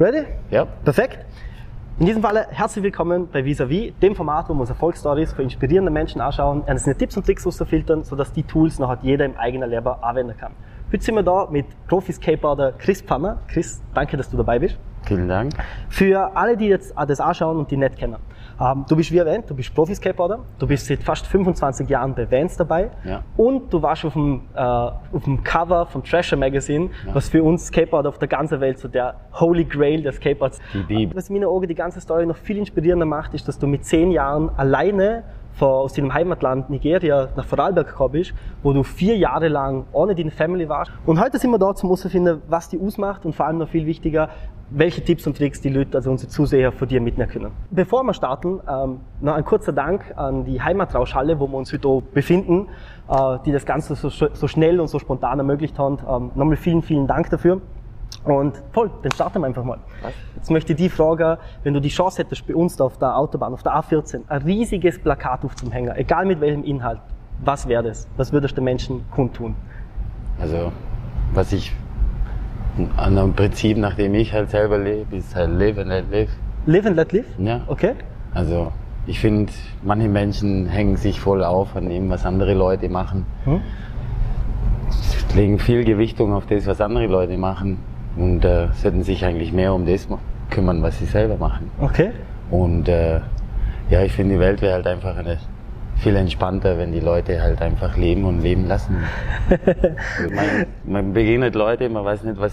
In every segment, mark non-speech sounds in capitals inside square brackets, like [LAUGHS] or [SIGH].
Ready? Ja. Perfekt. In diesem Falle herzlich willkommen bei Vis-a-vis, dem Format, wo wir uns Erfolgsstories für inspirierende Menschen anschauen, einzelne Tipps und Tricks rausfiltern, sodass die Tools nachher jeder im eigenen Leben anwenden kann. Heute sind wir da mit Profi-Skateboarder Chris Pfanner. Chris, danke, dass du dabei bist. Vielen Dank. Für alle, die jetzt das anschauen und die nicht kennen. Ähm, du bist wie erwähnt, du bist Profi-Skateboarder, du bist seit fast 25 Jahren bei Vans dabei Ja. und du warst auf dem, äh, auf dem Cover vom Thrasher Magazine, was für uns Skateboarder auf der ganzen Welt so der Holy Grail der Skateboards. Die Bibel. Was in meinen Augen die ganze Story noch viel inspirierender macht, ist, dass du mit zehn Jahren alleine von, aus deinem Heimatland Nigeria nach Vorarlberg gekommen bist, wo du vier Jahre lang ohne deine Family warst. Und heute sind wir da, um herauszufinden, was die ausmacht und vor allem noch viel wichtiger, welche Tipps und Tricks die Leute, also unsere Zuseher, von dir mitnehmen können. Bevor wir starten, ähm, noch ein kurzer Dank an die Heimatrauschhalle, wo wir uns heute befinden, äh, die das Ganze so, so schnell und so spontan ermöglicht haben. Ähm, nochmal vielen, vielen Dank dafür. Und voll, dann starten wir einfach mal. Jetzt möchte ich die fragen, wenn du die Chance hättest, bei uns da auf der Autobahn, auf der A14, ein riesiges Plakat aufzuhängen, egal mit welchem Inhalt, was wäre das? Was würdest du den Menschen kundtun? Also, was ich an einem Prinzip, nach dem ich halt selber lebe, ist halt live and let live. Live and let live? Ja. Okay? Also, ich finde, manche Menschen hängen sich voll auf an dem, was andere Leute machen. Hm? Legen viel Gewichtung auf das, was andere Leute machen. Und äh, sollten sich eigentlich mehr um das kümmern, was sie selber machen. Okay? Und äh, ja, ich finde, die Welt wäre halt einfach eine, viel entspannter, wenn die Leute halt einfach leben und leben lassen. [LAUGHS] Also man, man begegnet Leute, man weiß nicht, was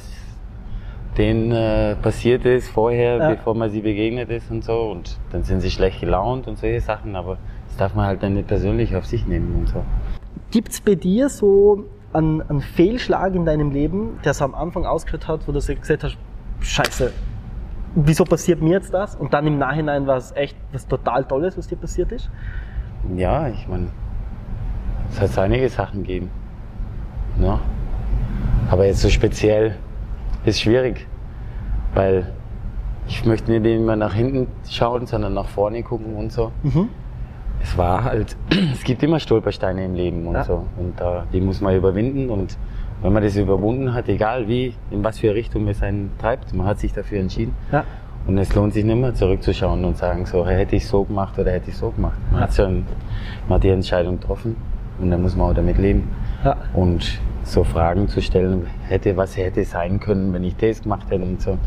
denen äh, passiert ist vorher, Ja. bevor man sie begegnet ist und so. Und dann sind sie schlecht gelaunt und solche Sachen, aber das darf man halt dann nicht persönlich auf sich nehmen und so. Gibt's bei dir so einen, einen Fehlschlag in deinem Leben, der so am Anfang ausgehört hat, wo du gesagt hast, scheiße, wieso passiert mir jetzt das? Und dann im Nachhinein war es echt was total Tolles, was dir passiert ist? Ja, ich meine, es hat einige Sachen gegeben. Ja. Aber jetzt so speziell ist schwierig, weil ich möchte nicht immer nach hinten schauen, sondern nach vorne gucken und so. Mhm. Es war halt, [CLEARS THROAT] es gibt immer Stolpersteine im Leben und Ja. so. Und äh, die muss man überwinden. Und wenn man das überwunden hat, egal wie, in was für Richtung es einen treibt, man hat sich dafür entschieden. Ja. Und es lohnt sich nicht mehr zurückzuschauen und sagen, so, hätte ich so gemacht oder hätte ich so gemacht. Man, hat schon, man hat die Entscheidung getroffen und dann muss man auch damit leben. Ja. Und so Fragen zu stellen, hätte, was hätte sein können, wenn ich das gemacht hätte und so.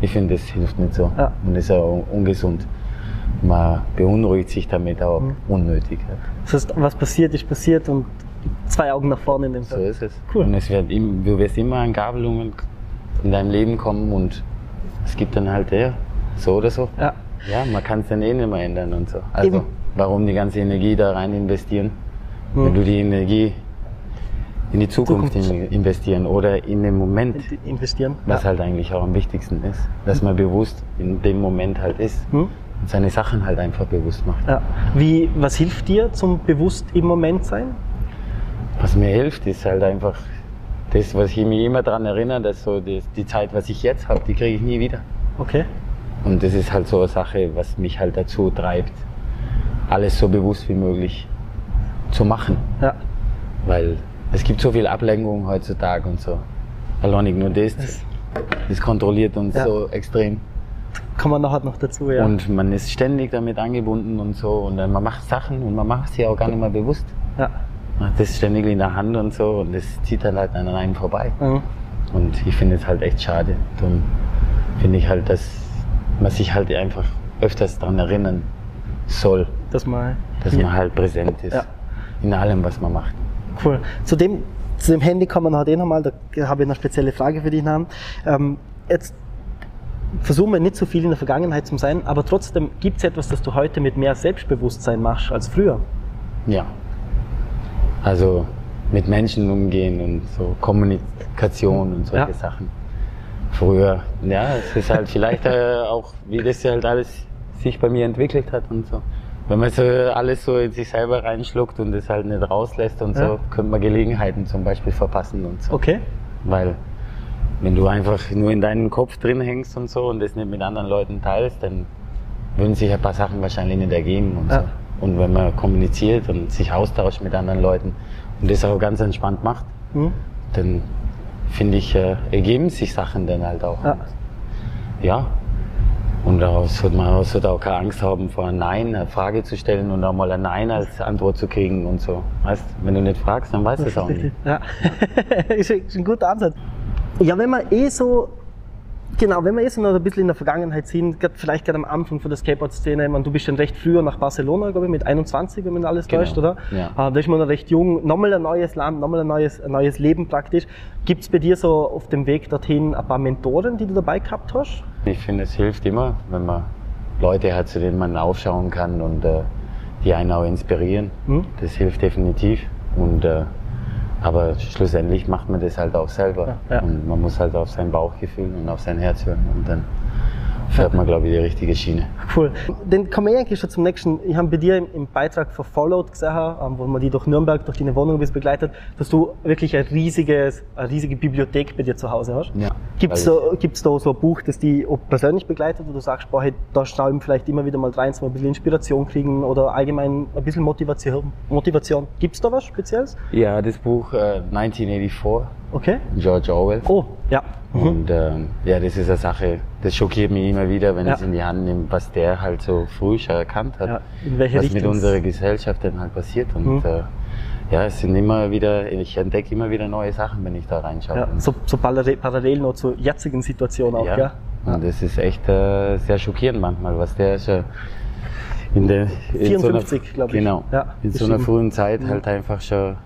Ich finde, das hilft nicht so. Ja. Und ist auch ungesund. Man beunruhigt sich damit auch Mhm. unnötig. Das heißt, was passiert, ist passiert und zwei Augen nach vorne in dem So Fall. ist es. Cool. Und es wird du wirst immer an Gabelungen in deinem Leben kommen und es gibt dann halt, ja, so oder so. Ja. Ja, man kann es dann eh nicht mehr ändern und so. Also, Eben. warum die ganze Energie da rein investieren? Mhm. Wenn du die Energie in die Zukunft, Zukunft. in- investieren oder in den Moment, Investieren. was ja. halt eigentlich auch am wichtigsten ist. Dass man bewusst in dem Moment halt ist Hm? Und seine Sachen halt einfach bewusst macht. Ja. Wie, was hilft dir zum bewusst im Moment sein? Was mir hilft, ist halt einfach das, was ich mich immer daran erinnere, dass so die, die Zeit, was ich jetzt habe, die kriege ich nie wieder. Okay. Und das ist halt so eine Sache, was mich halt dazu treibt, alles so bewusst wie möglich zu machen. Ja. Weil es gibt so viel Ablenkung heutzutage und so. Alleinig nur das, das kontrolliert uns Ja. so extrem. Kommen wir nachher noch dazu, ja. Und man ist ständig damit angebunden und so. Und dann man macht Sachen und man macht sie auch gar nicht mehr bewusst. ja. Man hat das ständig in der Hand und so und das zieht dann halt an einem vorbei. Mhm. Und ich finde es halt echt schade. Darum finde ich halt, dass man sich halt einfach öfters daran erinnern soll, Das mal. dass Ja. man halt präsent ist. Ja. In allem, was man macht. Cool. Zu dem, zu dem Handy kommen wir nachher eh nochmal, da habe ich eine spezielle Frage für dich. Namen. Ähm, jetzt versuchen wir nicht so viel in der Vergangenheit zu sein, aber trotzdem gibt es etwas, das du heute mit mehr Selbstbewusstsein machst als früher. Ja. Also mit Menschen umgehen und so Kommunikation und solche Ja. Sachen. Früher, ja, es ist halt vielleicht äh, [LAUGHS] auch, wie das halt alles sich bei mir entwickelt hat und so. Wenn man so alles so in sich selber reinschluckt und es halt nicht rauslässt und Ja. so, könnte man Gelegenheiten zum Beispiel verpassen und so. Okay. Weil wenn du einfach nur in deinem Kopf drin hängst und so und das nicht mit anderen Leuten teilst, dann würden sich ein paar Sachen wahrscheinlich nicht ergeben und Ja. so. Und wenn man kommuniziert und sich austauscht mit anderen Leuten und das auch ganz entspannt macht, Hm? dann finde ich, äh, ergeben sich Sachen dann halt auch. Ja. ja. Und daraus sollte man sollte auch keine Angst haben, vor ein Nein eine Frage zu stellen und auch mal ein Nein als Antwort zu kriegen und so. Weißt, wenn du nicht fragst, dann weißt du es auch nicht. [LAUGHS] Ja, [LAUGHS] ist ein guter Ansatz. Ja, wenn man eh so, genau, wenn wir eh so noch ein bisschen in der Vergangenheit sind, grad, vielleicht gerade am Anfang von der Skateboard-Szene, du bist dann recht früher nach Barcelona, glaube ich, mit 21, wenn man alles Genau, täuscht, oder? ja. Ah, da ist man noch recht jung, nochmal ein neues Land, nochmal ein neues, ein neues Leben praktisch. Gibt es bei dir so auf dem Weg dorthin ein paar Mentoren, die du dabei gehabt hast? Ich finde, es hilft immer, wenn man Leute hat, zu denen man aufschauen kann und äh, die einen auch inspirieren. Hm? Das hilft definitiv. Und, äh, aber schlussendlich macht man das halt auch selber. Ja, ja. Und man muss halt auf sein Bauchgefühl und auf sein Herz hören. Und dann fährt man, glaube ich, die richtige Schiene. Cool. Dann kommen wir eigentlich schon zum nächsten. Ich habe bei dir im, im Beitrag von Followed gesehen, ähm, wo man die durch Nürnberg, durch deine Wohnung bist begleitet, dass du wirklich ein riesiges, eine riesige Bibliothek bei dir zu Hause hast. Ja. Gibt es Weil da, gibt's da so ein Buch, das die persönlich begleitet, wo du sagst, boah, hey, da schreiben vielleicht immer wieder mal rein, so ein bisschen Inspiration kriegen oder allgemein ein bisschen Motivation? Motivation. Gibt es da was Spezielles? Ja, das Buch äh, 1984, Okay. George Orwell. Oh, ja. Mhm. Und ähm, ja, das ist eine Sache, das schockiert mich immer wieder, wenn Ja. ich es in die Hand nehme, was der halt so früh schon erkannt hat, Ja, was mit Richtung es- unserer Gesellschaft dann halt passiert. Und Mhm. äh, ja, es sind immer wieder, ich entdecke immer wieder neue Sachen, wenn ich da reinschaue. Ja, so, so parallel noch zur jetzigen Situation auch, ja. gell? Und das ist echt äh, sehr schockierend manchmal, was der schon in der in 54, glaub ich. Genau. Ja, in so einer frühen Zeit halt einfach schon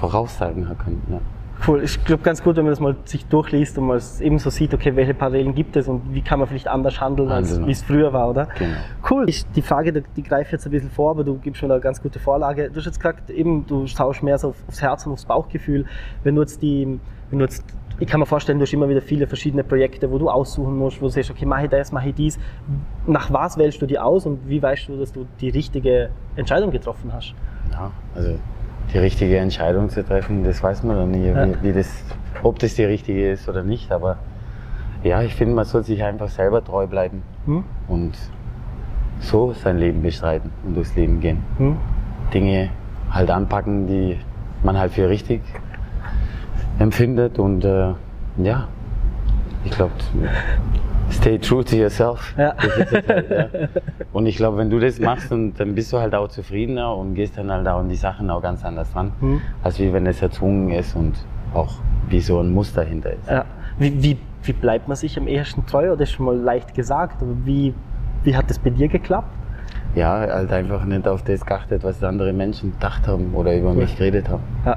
voraussagen hat können. Ja. Cool. Ich glaube ganz gut, wenn man das mal sich durchliest und mal eben so sieht, okay, welche Parallelen gibt es und wie kann man vielleicht anders handeln, als wie es früher war, oder? Genau. Cool. Ich, die Frage, die, die greife jetzt ein bisschen vor, aber du gibst schon eine ganz gute Vorlage. Du hast jetzt gesagt, eben, du schaust mehr so auf, aufs Herz und aufs Bauchgefühl. Wenn du jetzt die, wenn du jetzt, ich kann mir vorstellen, du hast immer wieder viele verschiedene Projekte, wo du aussuchen musst, wo du sagst, okay, mache ich das, mache ich dies. Nach was wählst du die aus und wie weißt du, dass du die richtige Entscheidung getroffen hast? Ja, also die richtige Entscheidung zu treffen, das weiß man dann nie, Ja. wie, wie das, ob das die richtige ist oder nicht. Aber ja, ich finde, man soll sich einfach selber treu bleiben Hm? und so sein Leben bestreiten und durchs Leben gehen. Hm? Dinge halt anpacken, die man halt für richtig empfindet und äh, ja, ich glaube, stay true to yourself. Ja. Halt, ja. [LAUGHS] Und ich glaube, wenn du das machst, und dann bist du halt auch zufriedener und gehst dann halt auch an die Sachen auch ganz anders ran, Mhm. als wie wenn es erzwungen ist und auch wie so ein Muster hinter ist. Ja. Wie, wie, wie bleibt man sich am ehesten treu? Oder ist schon mal leicht gesagt, aber wie, wie hat das bei dir geklappt? Ja, halt einfach nicht auf das geachtet, was andere Menschen gedacht haben oder über mich geredet haben, Ja.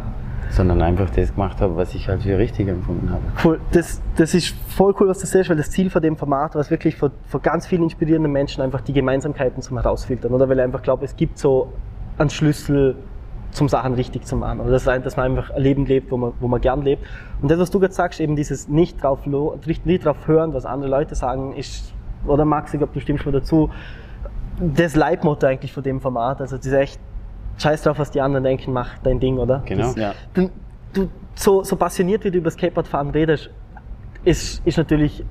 Sondern einfach das gemacht habe, was ich halt für richtig empfunden habe. Cool. Das, das ist voll cool, was du siehst, weil das Ziel von dem Format war es wirklich für ganz vielen inspirierenden Menschen einfach die Gemeinsamkeiten zum Herausfiltern. Oder weil ich einfach glaube, es gibt so einen Schlüssel zum Sachen richtig zu machen. Oder dass man einfach ein Leben lebt, wo man, wo man gern lebt. Und das, was du gerade sagst, eben dieses nicht drauf, nicht drauf hören, was andere Leute sagen, ist, oder Max, ich glaube, du stimmst mir dazu, das Leitmotto eigentlich von dem Format. Also das ist echt, scheiß drauf, was die anderen denken, mach dein Ding, oder? Genau, Das, ja. du, du, so, so passioniert, wie du über Skateboardfahren redest, ist, ist natürlich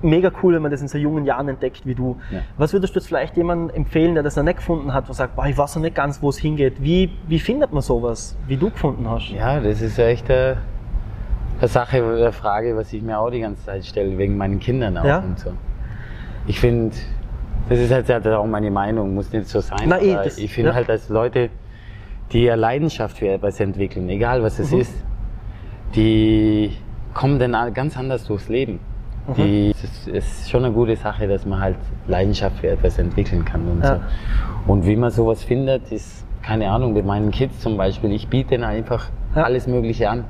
mega cool, wenn man das in so jungen Jahren entdeckt wie du. Ja. Was würdest du jetzt vielleicht jemandem empfehlen, der das noch nicht gefunden hat, der sagt, boah, ich weiß noch nicht ganz, wo es hingeht. Wie, wie findet man sowas, wie du gefunden hast? Ja, das ist echt äh, eine Sache, eine Frage, was ich mir auch die ganze Zeit stelle, wegen meinen Kindern auch Ja. und so. Ich finde, das ist halt auch meine Meinung, muss nicht so sein. Na, eh, das- ich finde ja. halt, dass Leute, die eine Leidenschaft für etwas entwickeln, egal was es Mhm. ist, die kommen dann ganz anders durchs Leben. Mhm. Die, es ist schon eine gute Sache, dass man halt Leidenschaft für etwas entwickeln kann und Ja. so. Und wie man sowas findet, ist, keine Ahnung, mit meinen Kids zum Beispiel, ich biete denen einfach Ja. alles Mögliche an.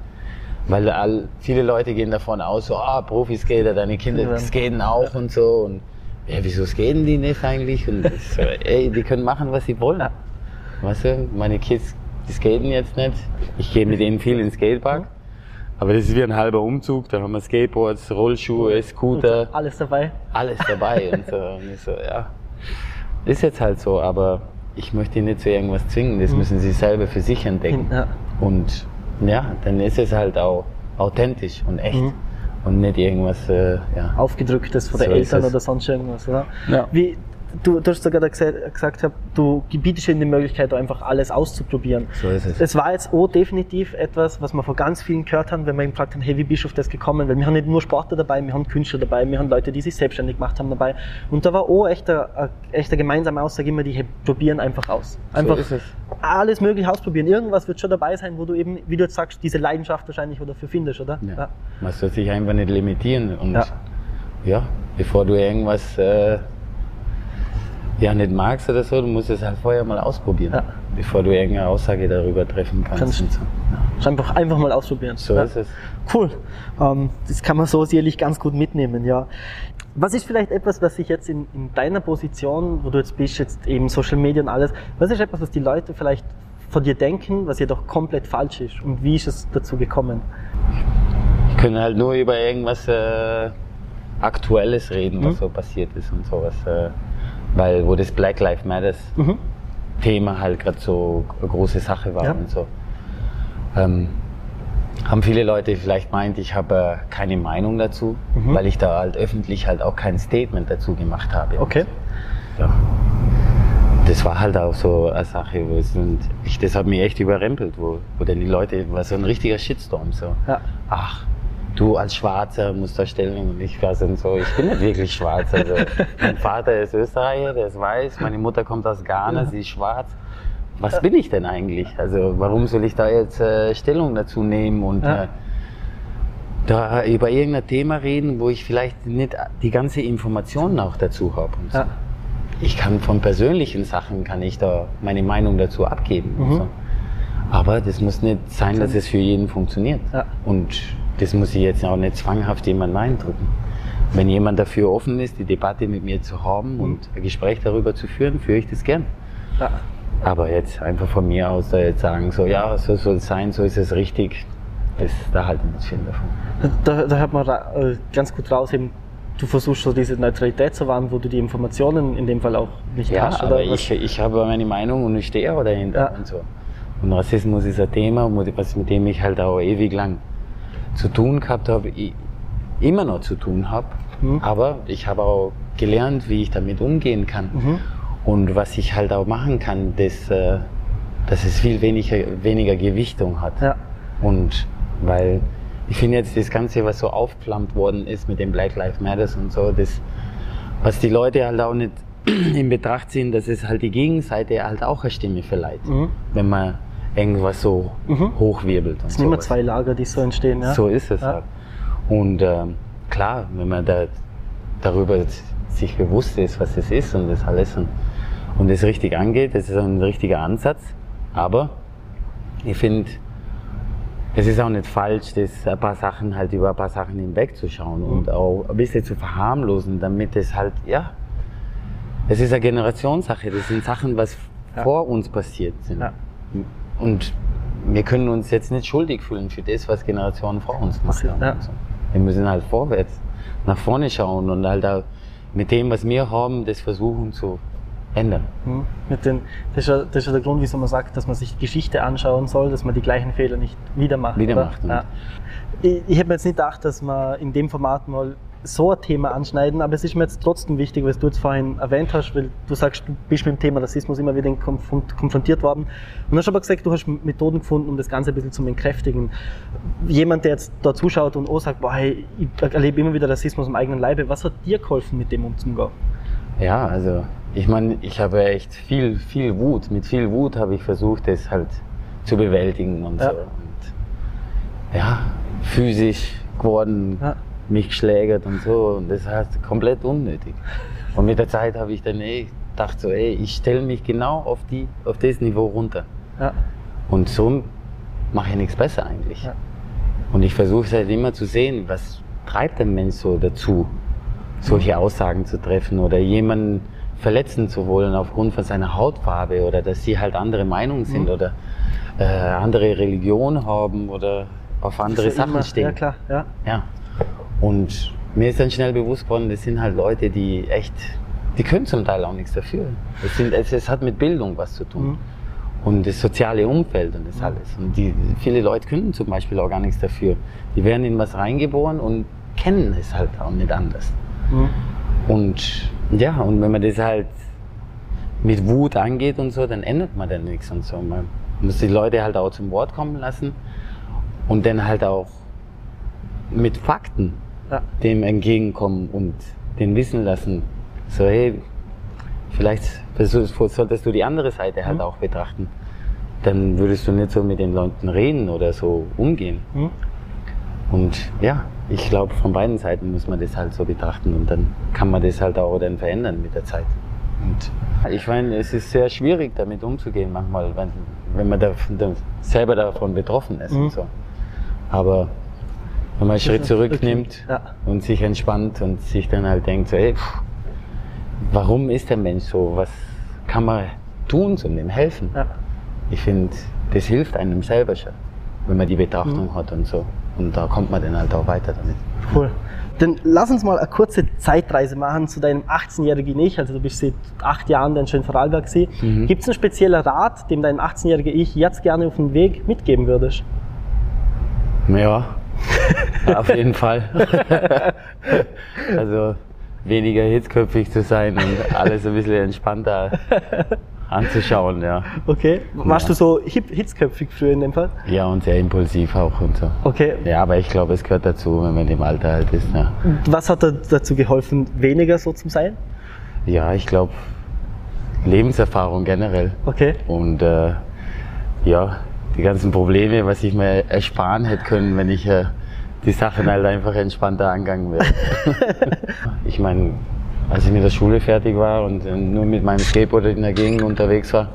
Weil all, viele Leute gehen davon aus, so, ah, Profiskater, deine Kinder Ja. skaten auch und so. Und ja, wieso skaten die nicht eigentlich? Und so, [LAUGHS] ey, die können machen, was sie wollen. Weißt du, meine Kids, die skaten jetzt nicht. Ich gehe mit denen viel in den Skatepark. Aber das ist wie ein halber Umzug. Da haben wir Skateboards, Rollschuhe, Scooter, Alles dabei? alles dabei. und, so. [LAUGHS] und ich so, ja, ist jetzt halt so. Aber ich möchte die nicht zu irgendwas zwingen. Das müssen sie selber für sich entdecken. Mhm. Ja. Und ja, dann ist es halt auch authentisch und echt. Mhm. Und nicht irgendwas, äh, ja. Aufgedrücktes von den So ist Eltern oder sonst irgendwas, oder? Ja. Wie, du, du hast sogar gesagt, gesagt hab, du bietest ihnen die Möglichkeit, einfach alles auszuprobieren. So ist es. Es war jetzt auch definitiv etwas, was wir von ganz vielen gehört haben, wenn wir ihn gefragt haben, hey, wie bist du auf das gekommen? Weil wir haben nicht nur Sportler dabei, wir haben Künstler dabei, wir haben Leute, die sich selbstständig gemacht haben dabei. Und da war auch echt eine, eine, echt eine gemeinsame Aussage immer die, hey, probieren einfach aus. Einfach ist es. alles mögliche ausprobieren. Irgendwas wird schon dabei sein, wo du eben, wie du jetzt sagst, diese Leidenschaft wahrscheinlich dafür findest, oder? Ja. Man soll sich einfach nicht limitieren. Und Ja. ja, bevor du irgendwas äh, ja, nicht magst oder so, du musst es halt vorher mal ausprobieren, Ja. bevor du irgendeine Aussage darüber treffen kannst. Kannst- und so. Ja. Einfach, einfach mal ausprobieren. so ja. ist es. Cool. Ähm, das kann man so sicherlich ganz gut mitnehmen, ja. Was ist vielleicht etwas, was sich jetzt in, in deiner Position, wo du jetzt bist, jetzt eben Social Media und alles, was ist etwas, was die Leute vielleicht von dir denken, was jedoch komplett falsch ist? Und wie ist es dazu gekommen? Ich kann halt nur über irgendwas äh, Aktuelles reden, was Mhm. so passiert ist und sowas. Äh, weil wo das Black Lives Matters Mhm. Thema halt gerade so eine große Sache war Ja. und so. Ähm, haben viele Leute vielleicht meint, ich habe äh, keine Meinung dazu, Mhm. weil ich da halt öffentlich halt auch kein Statement dazu gemacht habe. Okay. So. Ja. Das war halt auch so eine Sache, wo es, und ich, das hat mich echt überrempelt, wo, wo dann die Leute, war so ein richtiger Shitstorm, so. Ja. Ach, du als Schwarzer musst da Stellung und ich war so, und so, ich bin nicht wirklich schwarz. Also, mein [LAUGHS] Vater ist Österreicher, der ist weiß, meine Mutter kommt aus Ghana, sie ist schwarz. Was bin ich denn eigentlich? Also warum soll ich da jetzt äh, Stellung dazu nehmen und Ja. äh, da über irgendein Thema reden, wo ich vielleicht nicht die ganze Information auch dazu habe? so. Ja. Ich kann von persönlichen Sachen kann ich da meine Meinung dazu abgeben. Mhm. So. Aber das muss nicht sein, dass es für jeden funktioniert. Ja. Und das muss ich jetzt auch nicht zwanghaft jemandem eindrücken. Wenn jemand dafür offen ist, die Debatte mit mir zu haben und ein Gespräch darüber zu führen, führe ich das gern. Ja. Aber jetzt einfach von mir aus da jetzt sagen, so ja, so soll es sein, so ist es richtig, das, da halte ich nicht viel davon. Da, da hört man äh, ganz gut raus, eben, du versuchst so diese Neutralität zu wahren, wo du die Informationen in dem Fall auch nicht Ja, hast. aber was- ich, ich habe meine Meinung und ich stehe auch dahinter Ja. und so. Und Rassismus ist ein Thema, was mit dem ich halt auch ewig lang zu tun gehabt habe, immer noch zu tun habe. Mhm. Aber ich habe auch gelernt, wie ich damit umgehen kann. Mhm. Und was ich halt auch machen kann, dass, äh, dass es viel weniger, weniger Gewichtung hat. Ja. Und weil ich finde jetzt das Ganze, was so aufgeflammt worden ist mit dem Black Lives Matters und so, das, was die Leute halt auch nicht [CLEARS THROAT] in Betracht ziehen, dass es halt die Gegenseite halt auch eine Stimme verleiht, Mhm. wenn man irgendwas so Mhm. hochwirbelt. Es sind immer zwei Lager, die so entstehen. Ja? So ist es Ja. halt. Und ähm, klar, wenn man da darüber sich bewusst ist, was es ist und das alles und, und es richtig angeht, das ist ein richtiger Ansatz. Aber ich finde, es ist auch nicht falsch, das ein paar Sachen halt über ein paar Sachen hinwegzuschauen und auch ein bisschen zu verharmlosen, damit es halt, ja, es ist eine Generationssache. Das sind Sachen, was Ja. vor uns passiert sind. Ja. Und wir können uns jetzt nicht schuldig fühlen für das, was Generationen vor uns gemacht haben. Ja. und so. Wir müssen halt vorwärts, nach vorne schauen und halt auch mit dem, was wir haben, das versuchen zu ändern. Mhm. Mit den, das, ist ja, das ist ja der Grund, wieso man sagt, dass man sich die Geschichte anschauen soll, dass man die gleichen Fehler nicht wieder macht. Wieder macht, Ja. Ich, ich hätte mir jetzt nicht gedacht, dass wir in dem Format mal so ein Thema anschneiden, aber es ist mir jetzt trotzdem wichtig, was du jetzt vorhin erwähnt hast, weil du sagst, du bist mit dem Thema Rassismus immer wieder konf- konfrontiert worden. Und du hast aber gesagt, du hast Methoden gefunden, um das Ganze ein bisschen zu entkräftigen. Jemand, der jetzt da zuschaut und auch sagt, boah, hey, ich erlebe immer wieder Rassismus im eigenen Leibe, was hat dir geholfen, mit dem umzugehen? Ja, also ich meine, ich habe echt viel, viel Wut. Mit viel Wut habe ich versucht, das halt zu bewältigen und Ja. so. Und ja, physisch geworden, Ja. Mich geschlägert und so. Und das heißt komplett unnötig. Und mit der Zeit habe ich dann eh gedacht, so, ey, ich stelle mich genau auf, die, auf das Niveau runter. Ja. Und so mache ich nichts besser eigentlich. Ja. Und ich versuche halt immer zu sehen, was treibt ein Mensch so dazu, solche Aussagen zu treffen oder jemanden verletzen zu wollen aufgrund von seiner Hautfarbe oder dass sie halt andere Meinungen sind Mhm. oder äh, andere Religion haben oder auf andere Sachen immer- stehen. Ja, klar, ja. Ja. Und mir ist dann schnell bewusst geworden, das sind halt Leute, die echt, die können zum Teil auch nichts dafür. Es, sind, es, es hat mit Bildung was zu tun. Mhm. Und das soziale Umfeld und das alles. Und die, viele Leute können zum Beispiel auch gar nichts dafür. Die werden in was reingeboren und kennen es halt auch nicht anders. Mhm. Und Ja, und wenn man das halt mit Wut angeht und so, dann ändert man dann nichts und so. Man muss die Leute halt auch zum Wort kommen lassen und dann halt auch mit Fakten Ja. dem entgegenkommen und den wissen lassen. So, hey, vielleicht solltest du die andere Seite halt auch betrachten. Dann würdest du nicht so mit den Leuten reden oder so umgehen. Mhm. Und ja, ich glaube, von beiden Seiten muss man das halt so betrachten und dann kann man das halt auch dann verändern mit der Zeit. Und ich meine, es ist sehr schwierig, damit umzugehen manchmal, wenn, wenn man da, da selber davon betroffen ist Mhm. und so. Aber wenn man einen Schritt zurücknimmt Ja. und sich entspannt und sich dann halt denkt, so, ey, pff, warum ist der Mensch so? Was kann man tun, um dem helfen? Ja. Ich finde, das hilft einem selber schon, wenn man die Betrachtung hat und so. Und da kommt man dann halt auch weiter damit. Cool. Dann lass uns mal eine kurze Zeitreise machen zu deinem 18-jährigen Ich. Also du bist seit acht Jahren dann schon in Vorarlberg. Mhm. Gibt es einen speziellen Rat, dem dein 18-jähriger Ich jetzt gerne auf den Weg mitgeben würdest? Ja, auf jeden Fall. [LAUGHS] also weniger hitzköpfig zu sein und alles ein bisschen entspannter anzuschauen, ja. Okay. Warst Ja. du so hip, hitzköpfig früher in dem Fall? Ja, und sehr impulsiv auch und so. Okay. Ja, aber ich glaube, es gehört dazu, wenn man im Alter halt ist. Ja, Was hat da dazu geholfen, weniger so zu sein? ja ich glaube, Lebenserfahrung generell. Okay. Und äh, ja, die ganzen Probleme, was ich mir ersparen hätte können, wenn ich äh, die Sachen halt einfach entspannter angegangen wäre. [LAUGHS] ich meine, als ich mit der Schule fertig war und äh, nur mit meinem Skateboard in der Gegend unterwegs war,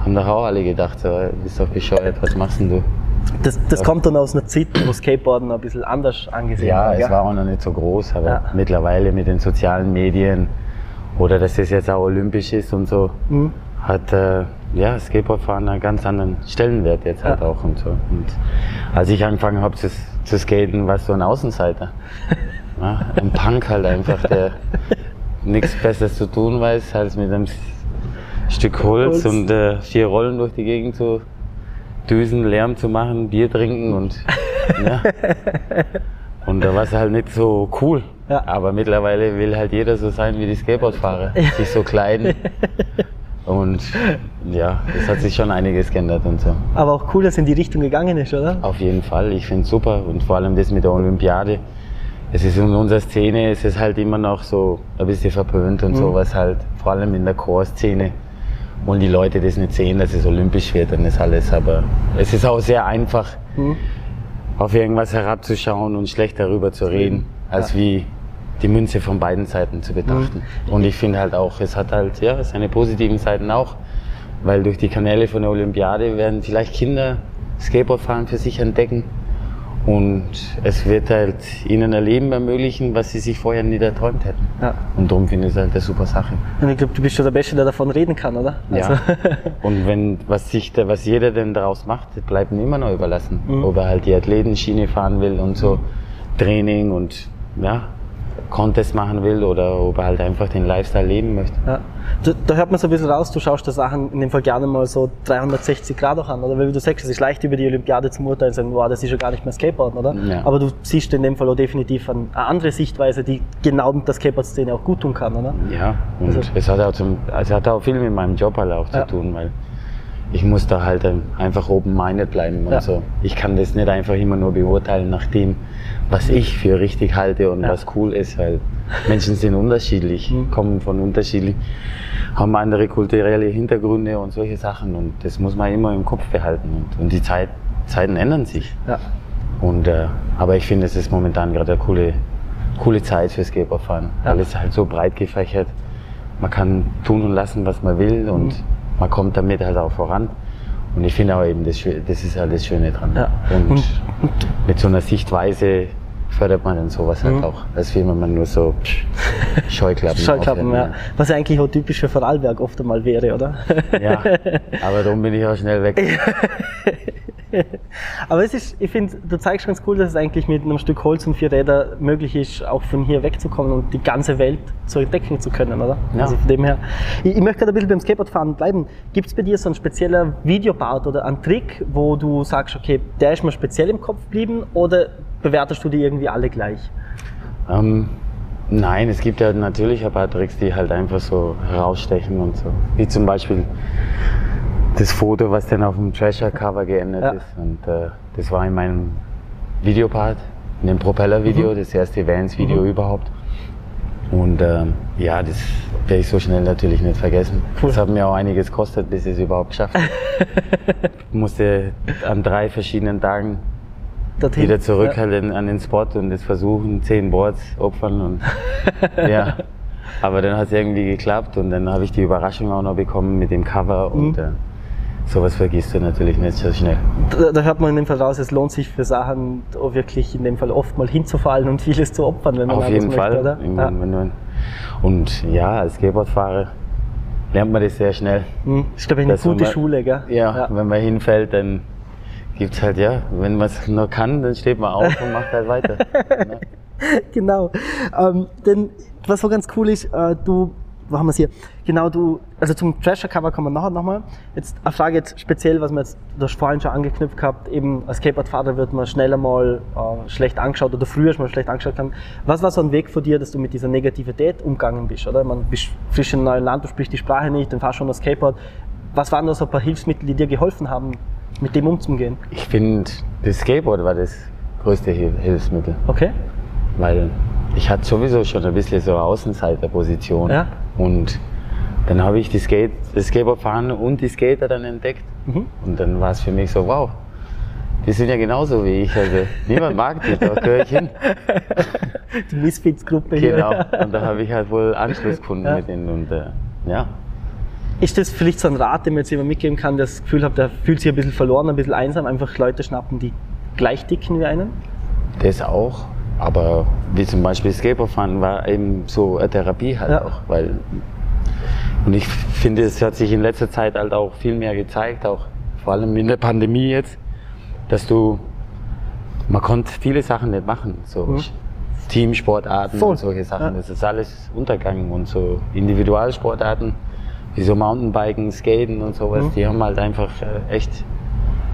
haben doch auch alle gedacht, so, "Ey, du bist doch bescheuert, was machst denn du? Das, das kommt dann aus einer Zeit, wo Skateboarden ein bisschen anders angesehen Ja, war. es gell? war auch noch nicht so groß, aber Ja. mittlerweile mit den sozialen Medien oder dass das jetzt auch olympisch ist und so, Mhm. hat äh, ja, Skateboardfahren einen ganz anderen Stellenwert jetzt halt Ja. auch und so. Und als ich angefangen habe zu skaten, war so ein Außenseiter. ja, ein Punk halt einfach, der nichts Besseres zu tun weiß, als mit einem Stück Holz, Holz. und äh, vier Rollen durch die Gegend zu düsen, Lärm zu machen, Bier trinken und ja. Und da war es halt nicht so cool. Ja. Aber mittlerweile will halt jeder so sein wie die Skateboardfahrer, sich so kleiden. [LAUGHS] Und ja, es hat sich schon einiges geändert und so. Aber auch cool, dass es in die Richtung gegangen ist, oder? Auf jeden Fall, ich finde es super und vor allem das mit der Olympiade. Es ist in unserer Szene, es ist halt immer noch so ein bisschen verpönt und sowas halt, vor allem in der Chorszene. Und die Leute das nicht sehen, dass es olympisch wird und das alles. Aber es ist auch sehr einfach, Mhm. auf irgendwas herabzuschauen und schlecht darüber zu reden, als wie die Münze von beiden Seiten zu betrachten. Und ich finde halt auch, es hat halt ja seine positiven Seiten auch, weil durch die Kanäle von der Olympiade werden vielleicht Kinder Skateboardfahren für sich entdecken und es wird halt ihnen ein Leben ermöglichen, was sie sich vorher nie erträumt hätten. Ja. Und darum finde ich es halt eine super Sache. Und ich glaube, du bist schon der Beste, der davon reden kann, oder? Also, Ja. [LAUGHS] Und wenn, was sich da, was jeder denn daraus macht, bleibt ihm immer noch überlassen. Mhm. Ob er halt die Athletenschiene fahren will und so Training und, ja, Contest machen will oder ob er halt einfach den Lifestyle leben möchte. Ja. Da, da hört man so ein bisschen raus, du schaust dir Sachen in dem Fall gerne mal so 360 Grad auch an, oder? Weil wie du sagst, es ist leicht über die Olympiade zu urteilen und sagen, wow, das ist ja gar nicht mehr Skateboarden, oder? Ja. Aber du siehst in dem Fall auch definitiv eine andere Sichtweise, die genau mit der Skateboard-Szene auch gut tun kann, oder? Ja, und Also- es hat auch zum, es hat auch viel mit meinem Job halt auch Ja. zu tun, weil ich muss da halt ähm, einfach open-minded bleiben und Ja. so. Ich kann das nicht einfach immer nur beurteilen nach dem, was ich für richtig halte und Ja. was cool ist, weil Menschen sind unterschiedlich, Mhm. kommen von unterschiedlich, haben andere kulturelle Hintergründe und solche Sachen und das muss man immer im Kopf behalten und, und die Zeit, Zeiten ändern sich. Ja. Und, äh, aber ich finde, es ist momentan gerade eine coole, coole Zeit fürs Skateboardfahren. Ja. Alles ist halt so breit gefächert. Man kann tun und lassen, was man will und Mhm. Man kommt damit halt auch voran. Und ich finde auch eben, das, das ist halt das Schöne dran. Ja. Und, Und- mit so einer Sichtweise fördert man dann sowas halt Mhm. auch, als wenn man nur so psch, Scheuklappen [LAUGHS] Schallklappen, ja. Was ja eigentlich auch typisch für Vorarlberg oft einmal wäre, oder? Ja, [LAUGHS] aber darum bin ich auch schnell weg. [LAUGHS] [LAUGHS] Aber es ist, ich finde, du zeigst ganz cool, dass es eigentlich mit einem Stück Holz und vier Räder möglich ist, auch von hier wegzukommen und die ganze Welt zu entdecken zu können, oder? Ja. Also von dem her. Ich, ich möchte gerade ein bisschen beim Skateboardfahren bleiben. Gibt es bei dir so ein spezieller Videopart oder einen Trick, wo du sagst, okay, der ist mir speziell im Kopf geblieben oder bewertest du die irgendwie alle gleich? Ähm, Nein, es gibt ja natürlich ein paar Tricks, die halt einfach so herausstechen und so. Wie zum Beispiel das Foto, was dann auf dem Treasure-Cover geändert Ja. ist. Und äh, das war in meinem Videopart, in dem Propeller-Video, Mhm. das erste Vans-Video überhaupt. Und ähm, ja, das werde ich so schnell natürlich nicht vergessen. Cool. Das hat mir auch einiges gekostet, bis ich es überhaupt geschafft habe. Ich [LAUGHS] musste an drei verschiedenen Tagen Dorthin. wieder zurück Ja. halt in, an den Spot und das versuchen, zehn Boards opfern und [LAUGHS] ja. Aber dann hat es irgendwie geklappt und dann habe ich die Überraschung auch noch bekommen mit dem Cover Mhm. und äh, sowas vergisst du natürlich nicht so schnell. Da, da hört man in dem Fall raus, es lohnt sich für Sachen wirklich in dem Fall oft mal hinzufallen und vieles zu opfern, wenn man Auf jeden möchte, Fall. oder? Ja. Und ja, als Skateboardfahrer lernt man das sehr schnell. Hm, Ich glaube, eine Dass wenn gute man- Schule, gell? Ja, wenn man hinfällt, dann gibt's halt ja, wenn man es noch kann, dann steht man auf und macht halt weiter. [LAUGHS] Genau. Ähm, denn was so ganz cool ist, äh, du, wo haben wir es hier? Genau, du, also zum Treasure Cover kommen wir nachher nochmal. Jetzt eine Frage jetzt speziell, was wir jetzt, du hast vorhin schon angeknüpft gehabt, eben als Skateboardfahrer wird man schneller mal äh, schlecht angeschaut oder früher schon mal schlecht angeschaut haben. Was war so ein Weg von dir, dass du mit dieser Negativität umgegangen bist, oder? Man bist frisch in einem neuen Land, du sprichst die Sprache nicht, dann fahrst schon das Skateboard. Was waren da so ein paar Hilfsmittel, die dir geholfen haben, mit dem umzugehen? Ich finde, das Skateboard war das größte Hil- Hilfsmittel. Okay? weil ich hatte sowieso schon ein bisschen so eine Außenseiterposition. Ja. Und dann habe ich die Skate, das Skateboardfahren und die Skater dann entdeckt. Mhm. Und dann war es für mich so, wow, die sind ja genauso wie ich. Also niemand mag die, da gehöre ich hin. [LAUGHS] Die Misfits-Gruppe hier. Genau. Und da habe ich halt wohl Anschluss gefunden Ja. mit denen. Und äh, ja, Ist das vielleicht so ein Rat, den man jetzt jemand mitgeben kann, der das Gefühl hat, der fühlt sich ein bisschen verloren, ein bisschen einsam, einfach Leute schnappen, die gleich dicken wie einen? das auch. Aber wie zum Beispiel Skateboardfahren war eben so eine Therapie halt Ja. auch. Weil, und ich finde, es hat sich in letzter Zeit halt auch viel mehr gezeigt, auch vor allem in der Pandemie jetzt, dass du, man konnte viele Sachen nicht machen. So Mhm. Teamsportarten Voll. und solche Sachen. Ja. Das ist alles untergegangen. Und so Individualsportarten, wie so Mountainbiken, Skaten und sowas, Mhm. die haben halt einfach äh, echt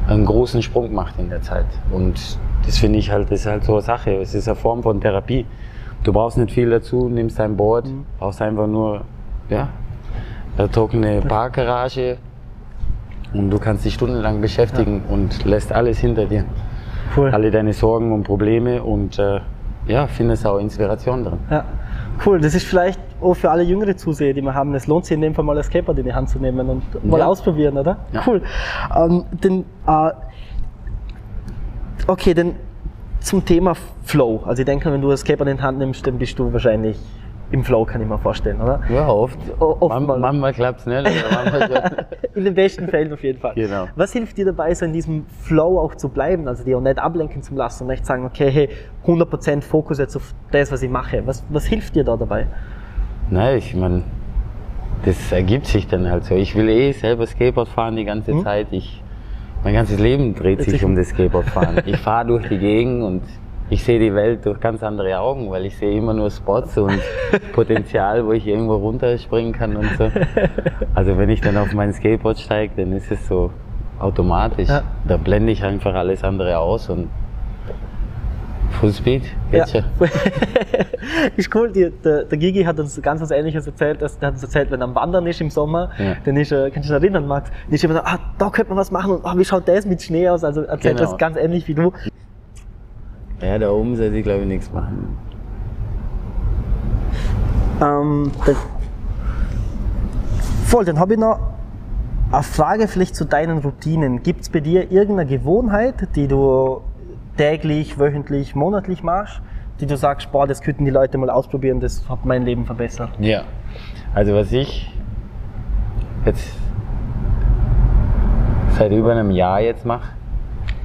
einen großen Sprung gemacht in der Zeit. Und das finde ich halt, das ist halt so eine Sache. Es ist eine Form von Therapie. Du brauchst nicht viel dazu, nimmst dein Board, Mhm. brauchst einfach nur, ja, eine trockene Parkgarage und du kannst dich stundenlang beschäftigen und lässt alles hinter dir. Cool. Alle deine Sorgen und Probleme und äh, ja, findest auch Inspiration drin. Ja. Cool, das ist vielleicht auch für alle jüngere Zuseher, die wir haben, es lohnt sich in dem Fall mal das Skateboard in die Hand zu nehmen und mal Ja. ausprobieren, oder? Ja. Cool. Ähm, denn, äh, okay, dann zum Thema Flow. Also ich denke, wenn du das Skateboard in die Hand nimmst, dann bist du wahrscheinlich im Flow, kann ich mir vorstellen, oder? Ja, oft. O- oft Man, mal. manchmal [LAUGHS] klappt es nicht, manchmal. In den besten Fällen auf jeden Fall. Genau. Was hilft dir dabei, so in diesem Flow auch zu bleiben, also dir auch nicht ablenken zu lassen und nicht sagen, okay, hey, 100% Fokus jetzt auf das, was ich mache. Was, was hilft dir da dabei? Nein, ich meine, das ergibt sich dann halt so. Ich will eh selber Skateboard fahren die ganze Mhm. Zeit. Ich, mein ganzes Leben dreht sich um das Skateboardfahren. [LAUGHS] ich fahre durch die Gegend und ich sehe die Welt durch ganz andere Augen, weil ich sehe immer nur Spots und [LAUGHS] Potenzial, wo ich irgendwo runterspringen kann und so. Also wenn ich dann auf mein Skateboard steige, dann ist es so automatisch. Ja. Da blende ich einfach alles andere aus und Fullspeed, geht schon. [LAUGHS] ist cool, die, der, der Gigi hat uns ganz was Ähnliches erzählt. Der hat uns erzählt, wenn er am Wandern ist im Sommer, Ja. dann ist er, kannst du dich erinnern, Max? Dann ist er immer so, ah, da könnte man was machen und ah, wie schaut das mit Schnee aus? Also erzählt Genau. das ganz ähnlich wie du. Ja, da oben sollte ich glaube ich nichts machen. Ähm, dann, voll, dann habe ich noch eine Frage vielleicht zu deinen Routinen. Gibt es bei dir irgendeine Gewohnheit, die du täglich, wöchentlich, monatlich machst, die du sagst, boah, das könnten die Leute mal ausprobieren, das hat mein Leben verbessert? Ja, also was ich jetzt seit über einem Jahr jetzt mache,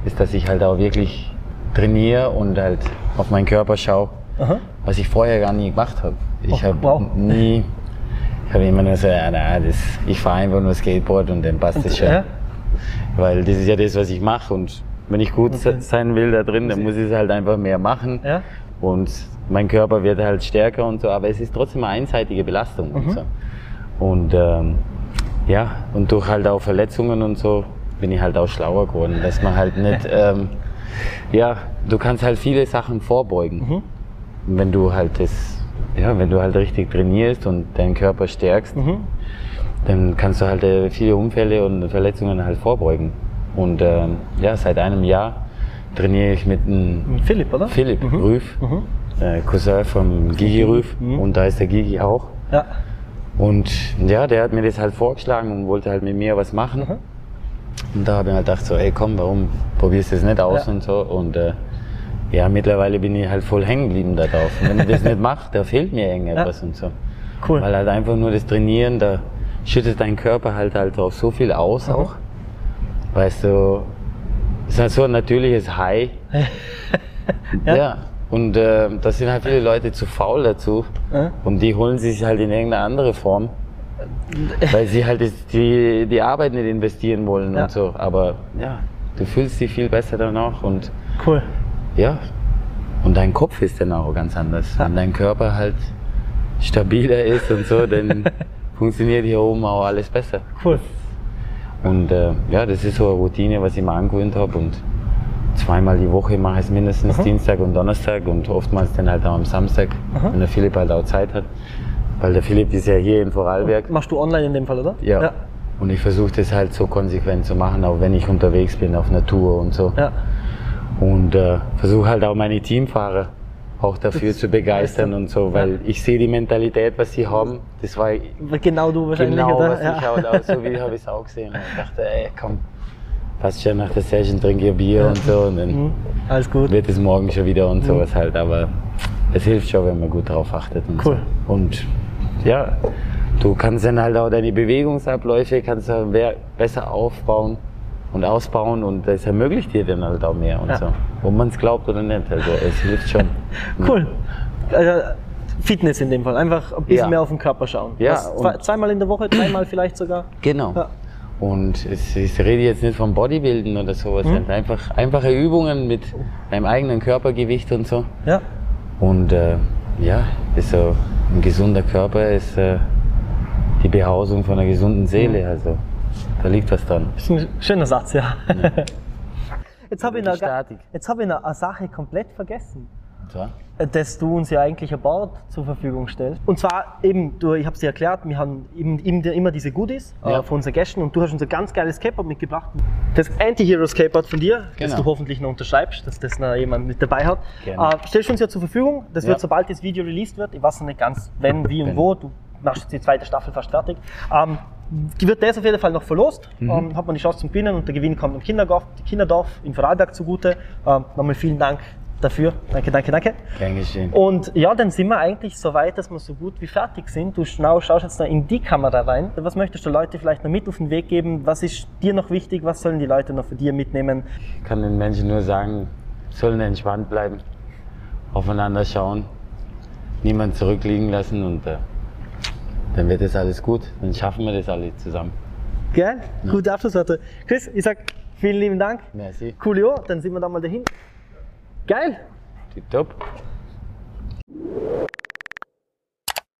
ist, dass ich halt auch wirklich trainiere und halt auf meinen Körper schaue, Aha. was ich vorher gar nie gemacht habe. Ich Oh, habe wow. nie, ich habe immer nur so, ja, na, das, ich fahre einfach nur Skateboard und dann passt das schon. Ja? Weil das ist ja das, was ich mache und wenn ich gut Okay. sein will da drin, dann muss ich es halt einfach mehr machen. Ja? Und mein Körper wird halt stärker und so, aber es ist trotzdem eine einseitige Belastung und so. Und ähm, ja, und durch halt auch Verletzungen und so bin ich halt auch schlauer geworden, dass man halt nicht, [LAUGHS] ähm, ja, du kannst halt viele Sachen vorbeugen. Und wenn du halt das ja, wenn du halt richtig trainierst und deinen Körper stärkst, Mhm. dann kannst du halt äh, viele Unfälle und Verletzungen halt vorbeugen. Und ähm, ja, seit einem Jahr trainiere ich mit einem Philipp, oder? Philipp Mhm. Rüff, Mhm. äh, Cousin vom Gigi Rüff Mhm. und da ist der Gigi auch. Ja. Und ja, der hat mir das halt vorgeschlagen und wollte halt mit mir was machen. Mhm. Und da habe ich mir gedacht, so, ey komm, warum probierst du das nicht aus Ja. und so. Und äh, ja, mittlerweile bin ich halt voll hängen geblieben da drauf. Und wenn ich das nicht mache, da fehlt mir irgendetwas und so. Cool. Weil halt einfach nur das Trainieren, da schüttet dein Körper halt halt drauf so viel aus Mhm. auch. Weißt du, es ist halt so ein natürliches High. [LAUGHS] ja. Und äh, da sind halt viele Leute zu faul dazu. Ja. Und die holen sich halt in irgendeine andere Form. [LAUGHS] Weil sie halt die, die Arbeit nicht investieren wollen Ja. und so. Aber ja, du fühlst dich viel besser danach und Cool. ja. Und dein Kopf ist dann auch ganz anders. Wenn dein Körper halt stabiler ist und so, dann [LAUGHS] funktioniert hier oben auch alles besser. Cool. Und äh, ja, das ist so eine Routine, was ich mir angewöhnt habe. Und zweimal die Woche mache ich es mindestens Dienstag und Donnerstag und oftmals dann halt auch am Samstag, wenn der Philipp halt auch Zeit hat. Weil der Philipp ist ja hier in Vorarlberg. Machst du online in dem Fall, oder? Ja. Und ich versuche das halt so konsequent zu machen, auch wenn ich unterwegs bin auf Natur und so. Ja. Und äh, versuche halt auch meine Teamfahrer auch dafür zu begeistern und so, weil ich sehe die Mentalität, was sie haben. Das war Genau du wahrscheinlich, genau, oder? was ja. ich auch, auch so wie habe ich es auch gesehen. Und ich dachte, ey, komm, passt schon nach der Session, trinke ich Bier und so und dann Mhm. Alles gut. wird es morgen schon wieder und sowas halt. Aber es hilft schon, wenn man gut drauf achtet und Cool. so. Und ja, du kannst dann halt auch deine Bewegungsabläufe kannst du besser aufbauen und ausbauen und das ermöglicht dir dann halt auch mehr und Ja. so. Ob man es glaubt oder nicht, also es hilft schon. [LAUGHS] Cool. Also, Fitness in dem Fall. Einfach ein bisschen Ja. mehr auf den Körper schauen. Ja, Was, zweimal in der Woche, dreimal [CLEARS THROAT] vielleicht sogar. Genau. Ja. Und es, ich rede jetzt nicht vom Bodybuilden oder sowas, Mhm. einfach einfache Übungen mit deinem eigenen Körpergewicht und so. Ja. Und äh, ja, ist so ein gesunder Körper ist äh, die Behausung von einer gesunden Seele. Mhm. Also da liegt was dran. Das ist ein schöner Satz, ja. Jetzt habe ich, hab ich noch eine Sache komplett vergessen. Äh, dass du uns ja eigentlich ein Board zur Verfügung stellst. Und zwar eben, du, ich habe es dir erklärt, wir haben eben, eben immer diese Goodies Ja. äh, von unseren Gästen und du hast uns ein ganz geiles Skateboard mitgebracht. Das Anti-Hero Skateboard von dir, das Genau. du hoffentlich noch unterschreibst, dass das noch jemand mit dabei hat. Äh, stellst du uns ja zur Verfügung. Das Ja. wird, sobald das Video released wird, ich weiß noch nicht ganz, wenn, wie und Wenn. wo, du machst jetzt die zweite Staffel fast fertig. Ähm, wird das auf jeden Fall noch verlost, Mhm. ähm, hat man die Chance zum Gewinnen und der Gewinn kommt im Kinderdorf, Kinderdorf in Vorarlberg zugute. Ähm, nochmal vielen Dank dafür. Danke, danke, danke. Gern geschehen. Und ja, dann sind wir eigentlich so weit, dass wir so gut wie fertig sind. Du schnau, schaust jetzt noch in die Kamera rein. Was möchtest du Leute vielleicht noch mit auf den Weg geben? Was ist dir noch wichtig? Was sollen die Leute noch für dir mitnehmen? Ich kann den Menschen nur sagen, sollen entspannt bleiben, aufeinander schauen, niemand zurückliegen lassen und äh, dann wird das alles gut. Dann schaffen wir das alle zusammen. Gell? Ja. Gute Abschlussworte. Chris, ich sag vielen lieben Dank. Merci. Coolio. Dann sind wir da mal dahin. Geil. Tipptopp.